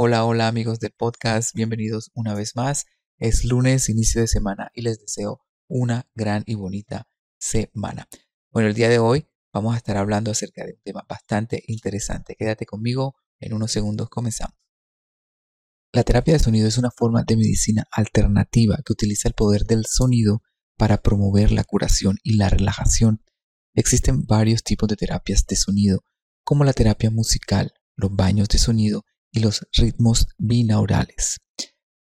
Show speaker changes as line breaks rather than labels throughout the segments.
Hola, hola amigos del podcast, bienvenidos una vez más. Es lunes, inicio de semana y les deseo una gran y bonita semana. Bueno, el día de hoy vamos a estar hablando acerca de un tema bastante interesante. Quédate conmigo, en unos segundos comenzamos. La terapia de sonido es una forma de medicina alternativa que utiliza el poder del sonido para promover la curación y la relajación. Existen varios tipos de terapias de sonido, como la terapia musical, los baños de sonido y los ritmos binaurales.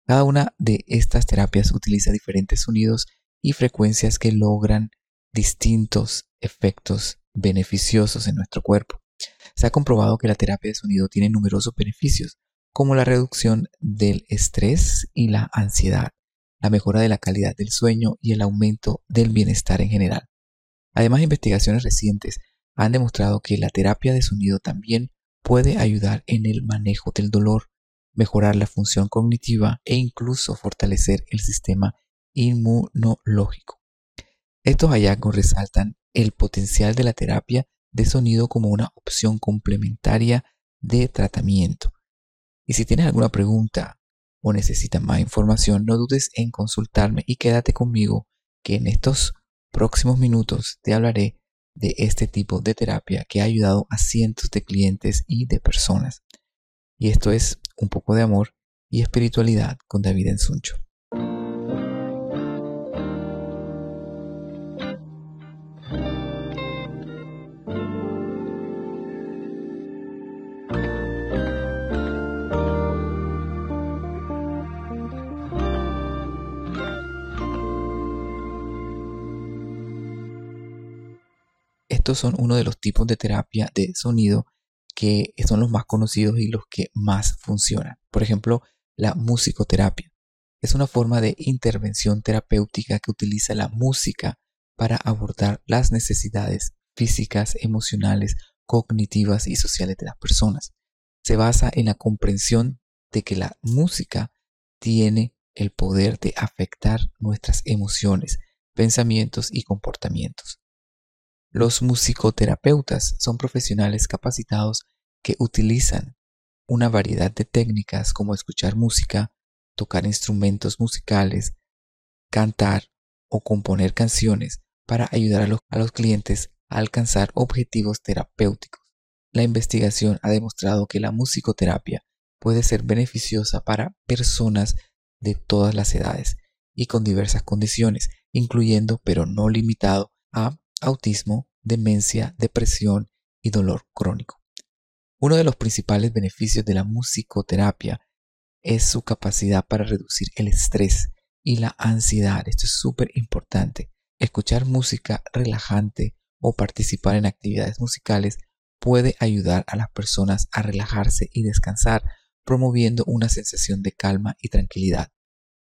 Cada una de estas terapias utiliza diferentes sonidos y frecuencias que logran distintos efectos beneficiosos en nuestro cuerpo. Se ha comprobado que la terapia de sonido tiene numerosos beneficios, como la reducción del estrés y la ansiedad, la mejora de la calidad del sueño y el aumento del bienestar en general. Además, investigaciones recientes han demostrado que la terapia de sonido también puede ayudar en el manejo del dolor, mejorar la función cognitiva e incluso fortalecer el sistema inmunológico. Estos hallazgos resaltan el potencial de la terapia de sonido como una opción complementaria de tratamiento. Y si tienes alguna pregunta o necesitas más información, no dudes en consultarme y quédate conmigo que en estos próximos minutos te hablaré de este tipo de terapia que ha ayudado a cientos de clientes y de personas. Y esto es un poco de amor y espiritualidad con David Ensuncho. Son uno de los tipos de terapia de sonido que son los más conocidos y los que más funcionan. Por ejemplo, la musicoterapia. Es una forma de intervención terapéutica que utiliza la música para abordar las necesidades físicas, emocionales, cognitivas y sociales de las personas. Se basa en la comprensión de que la música tiene el poder de afectar nuestras emociones, pensamientos y comportamientos. Los musicoterapeutas son profesionales capacitados que utilizan una variedad de técnicas como escuchar música, tocar instrumentos musicales, cantar o componer canciones para ayudar a los, clientes a alcanzar objetivos terapéuticos. La investigación ha demostrado que la musicoterapia puede ser beneficiosa para personas de todas las edades y con diversas condiciones, incluyendo pero no limitado a autismo, demencia, depresión y dolor crónico. Uno de los principales beneficios de la musicoterapia es su capacidad para reducir el estrés y la ansiedad. Esto es súper importante. Escuchar música relajante o participar en actividades musicales puede ayudar a las personas a relajarse y descansar, promoviendo una sensación de calma y tranquilidad.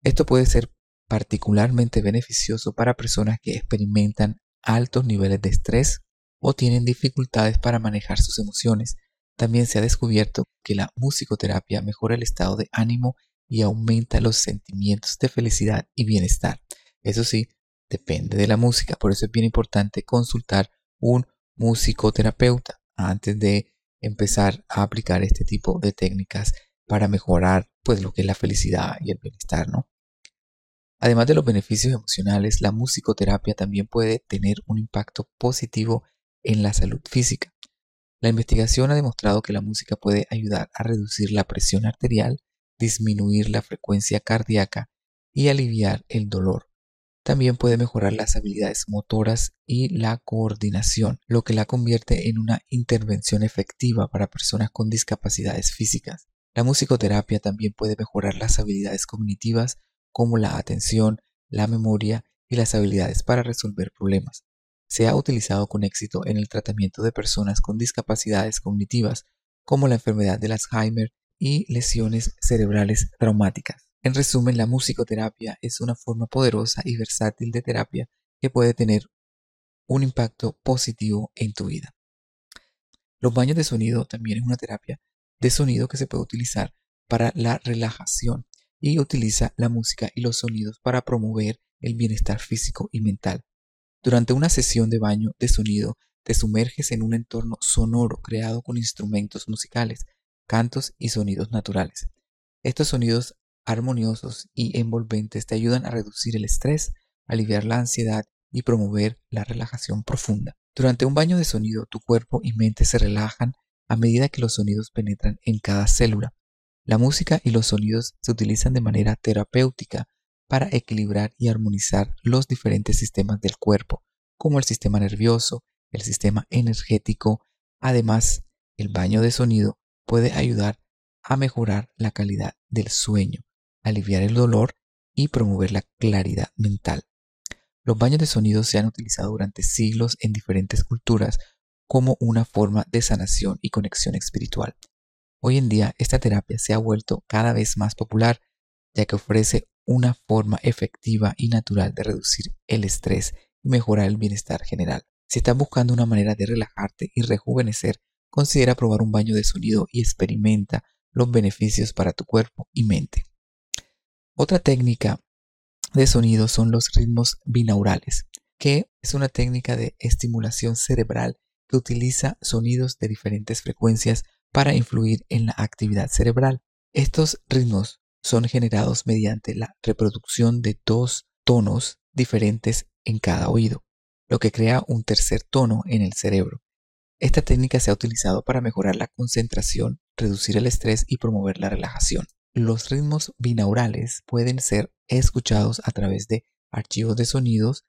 Esto puede ser particularmente beneficioso para personas que experimentan altos niveles de estrés o tienen dificultades para manejar sus emociones. También se ha descubierto que la musicoterapia mejora el estado de ánimo y aumenta los sentimientos de felicidad y bienestar. Eso sí, depende de la música, por eso es bien importante consultar un musicoterapeuta antes de empezar a aplicar este tipo de técnicas para mejorar pues lo que es la felicidad y el bienestar, ¿no? Además de los beneficios emocionales, la musicoterapia también puede tener un impacto positivo en la salud física. La investigación ha demostrado que la música puede ayudar a reducir la presión arterial, disminuir la frecuencia cardíaca y aliviar el dolor. También puede mejorar las habilidades motoras y la coordinación, lo que la convierte en una intervención efectiva para personas con discapacidades físicas. La musicoterapia también puede mejorar las habilidades cognitivas como la atención, la memoria y las habilidades para resolver problemas. Se ha utilizado con éxito en el tratamiento de personas con discapacidades cognitivas, como la enfermedad del Alzheimer y lesiones cerebrales traumáticas. En resumen, la musicoterapia es una forma poderosa y versátil de terapia que puede tener un impacto positivo en tu vida. Los baños de sonido también es una terapia de sonido que se puede utilizar para la relajación y utiliza la música y los sonidos para promover el bienestar físico y mental. Durante una sesión de baño de sonido, te sumerges en un entorno sonoro creado con instrumentos musicales. cantos y sonidos naturales. Estos sonidos armoniosos y envolventes te ayudan a reducir el estrés, aliviar la ansiedad y promover la relajación profunda. Durante un baño de sonido, tu cuerpo y mente se relajan a medida que los sonidos penetran en cada célula. La música y los sonidos se utilizan de manera terapéutica para equilibrar y armonizar los diferentes sistemas del cuerpo, como el sistema nervioso, el sistema energético. Además, el baño de sonido puede ayudar a mejorar la calidad del sueño, aliviar el dolor y promover la claridad mental. Los baños de sonido se han utilizado durante siglos en diferentes culturas como una forma de sanación y conexión espiritual. Hoy en día esta terapia se ha vuelto cada vez más popular ya que ofrece una forma efectiva y natural de reducir el estrés y mejorar el bienestar general. Si estás buscando una manera de relajarte y rejuvenecer, considera probar un baño de sonido y experimenta los beneficios para tu cuerpo y mente. Otra técnica de sonido son los ritmos binaurales, que es una técnica de estimulación cerebral que utiliza sonidos de diferentes frecuencias para influir en la actividad cerebral. Estos ritmos son generados mediante la reproducción de dos tonos diferentes en cada oído, lo que crea un tercer tono en el cerebro. Esta técnica se ha utilizado para mejorar la concentración, reducir el estrés y promover la relajación. Los ritmos binaurales pueden ser escuchados a través de archivos de sonidos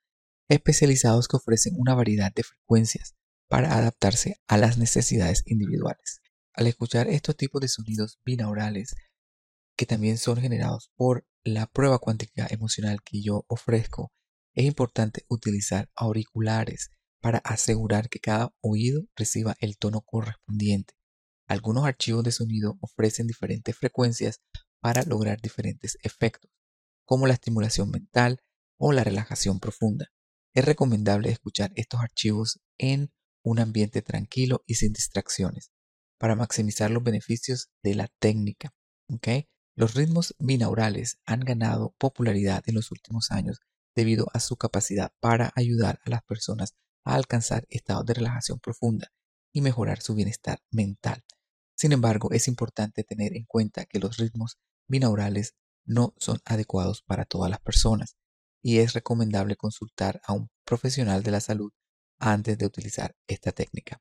especializados que ofrecen una variedad de frecuencias para adaptarse a las necesidades individuales. Al escuchar estos tipos de sonidos binaurales, que también son generados por la prueba cuántica emocional que yo ofrezco, es importante utilizar auriculares para asegurar que cada oído reciba el tono correspondiente. Algunos archivos de sonido ofrecen diferentes frecuencias para lograr diferentes efectos, como la estimulación mental o la relajación profunda. Es recomendable escuchar estos archivos en un ambiente tranquilo y sin distracciones para maximizar los beneficios de la técnica. Los ritmos binaurales han ganado popularidad en los últimos años debido a su capacidad para ayudar a las personas a alcanzar estados de relajación profunda y mejorar su bienestar mental. Sin embargo, es importante tener en cuenta que los ritmos binaurales no son adecuados para todas las personas y es recomendable consultar a un profesional de la salud antes de utilizar esta técnica.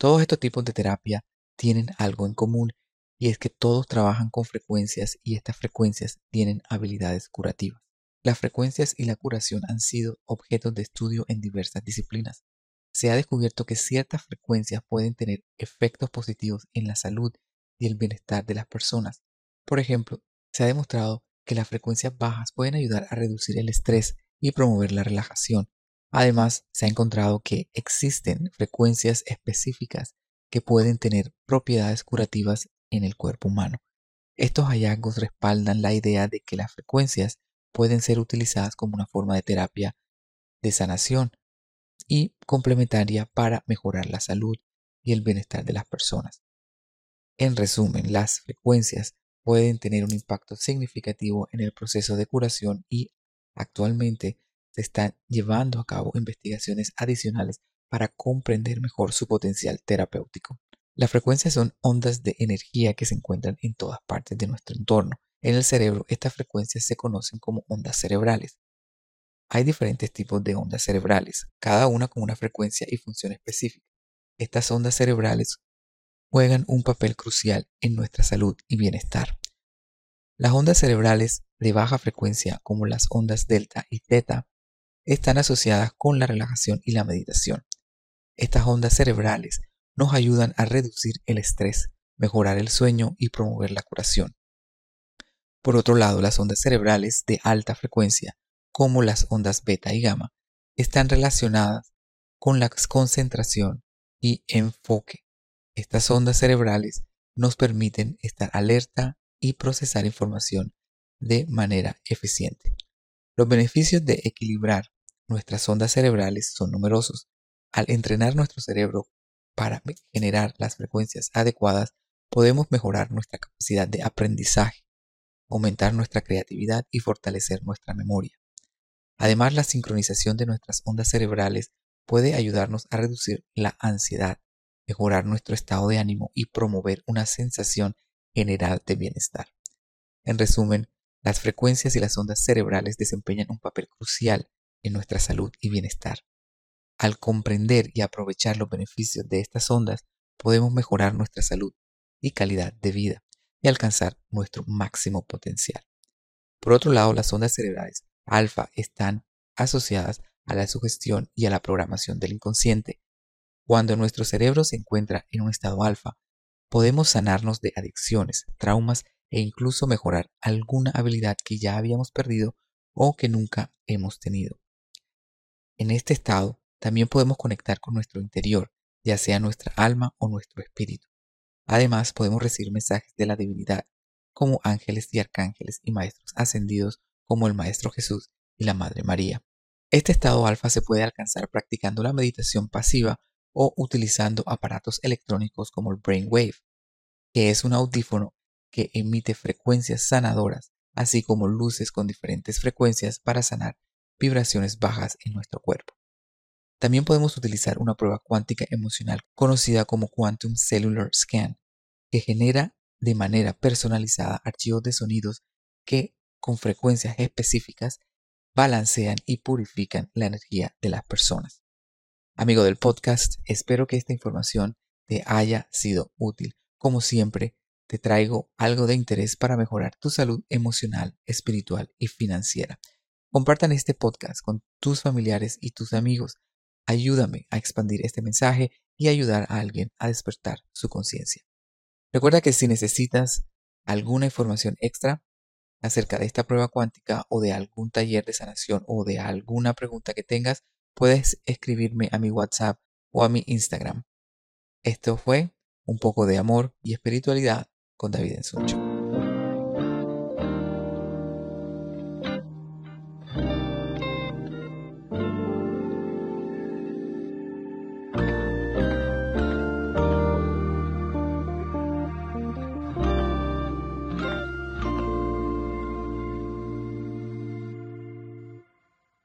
Todos estos tipos de terapia tienen algo en común y es que todos trabajan con frecuencias y estas frecuencias tienen habilidades curativas. Las frecuencias y la curación han sido objetos de estudio en diversas disciplinas. Se ha descubierto que ciertas frecuencias pueden tener efectos positivos en la salud y el bienestar de las personas. Por ejemplo, se ha demostrado que las frecuencias bajas pueden ayudar a reducir el estrés y promover la relajación. Además, se ha encontrado que existen frecuencias específicas que pueden tener propiedades curativas en el cuerpo humano. Estos hallazgos respaldan la idea de que las frecuencias pueden ser utilizadas como una forma de terapia de sanación y complementaria para mejorar la salud y el bienestar de las personas. En resumen, las frecuencias pueden tener un impacto significativo en el proceso de curación y actualmente se están llevando a cabo investigaciones adicionales para comprender mejor su potencial terapéutico. Las frecuencias son ondas de energía que se encuentran en todas partes de nuestro entorno. En el cerebro, estas frecuencias se conocen como ondas cerebrales. Hay diferentes tipos de ondas cerebrales, cada una con una frecuencia y función específica. Estas ondas cerebrales juegan un papel crucial en nuestra salud y bienestar. Las ondas cerebrales de baja frecuencia, como las ondas delta y teta, están asociadas con la relajación y la meditación. Estas ondas cerebrales nos ayudan a reducir el estrés, mejorar el sueño y promover la curación. Por otro lado, las ondas cerebrales de alta frecuencia, como las ondas beta y gamma, están relacionadas con la concentración y enfoque. Estas ondas cerebrales nos permiten estar alerta y procesar información de manera eficiente. Los beneficios de equilibrar nuestras ondas cerebrales son numerosos. Al entrenar nuestro cerebro para generar las frecuencias adecuadas, podemos mejorar nuestra capacidad de aprendizaje, aumentar nuestra creatividad y fortalecer nuestra memoria. Además, la sincronización de nuestras ondas cerebrales puede ayudarnos a reducir la ansiedad, mejorar nuestro estado de ánimo y promover una sensación general de bienestar. En resumen, las frecuencias y las ondas cerebrales desempeñan un papel crucial en nuestra salud y bienestar. Al comprender y aprovechar los beneficios de estas ondas, podemos mejorar nuestra salud y calidad de vida y alcanzar nuestro máximo potencial. Por otro lado, las ondas cerebrales alfa están asociadas a la sugestión y a la programación del inconsciente. Cuando nuestro cerebro se encuentra en un estado alfa, podemos sanarnos de adicciones, traumas e incluso mejorar alguna habilidad que ya habíamos perdido o que nunca hemos tenido. En este estado también podemos conectar con nuestro interior, ya sea nuestra alma o nuestro espíritu. Además, podemos recibir mensajes de la divinidad, como ángeles y arcángeles y maestros ascendidos como el Maestro Jesús y la Madre María. Este estado alfa se puede alcanzar practicando la meditación pasiva o utilizando aparatos electrónicos como el Brainwave, que es un audífono que emite frecuencias sanadoras, así como luces con diferentes frecuencias para sanar vibraciones bajas en nuestro cuerpo. También podemos utilizar una prueba cuántica emocional conocida como Quantum Cellular Scan, que genera de manera personalizada archivos de sonidos que, con frecuencias específicas, balancean y purifican la energía de las personas. Amigo del podcast, espero que esta información te haya sido útil. Como siempre, te traigo algo de interés para mejorar tu salud emocional, espiritual y financiera. Compartan este podcast con tus familiares y tus amigos Ayúdame a expandir este mensaje y ayudar a alguien a despertar su conciencia. Recuerda que si necesitas alguna información extra acerca de esta prueba cuántica o de algún taller de sanación o de alguna pregunta que tengas, puedes escribirme a mi WhatsApp o a mi Instagram. Esto fue un poco de amor y espiritualidad con David Ensuncho.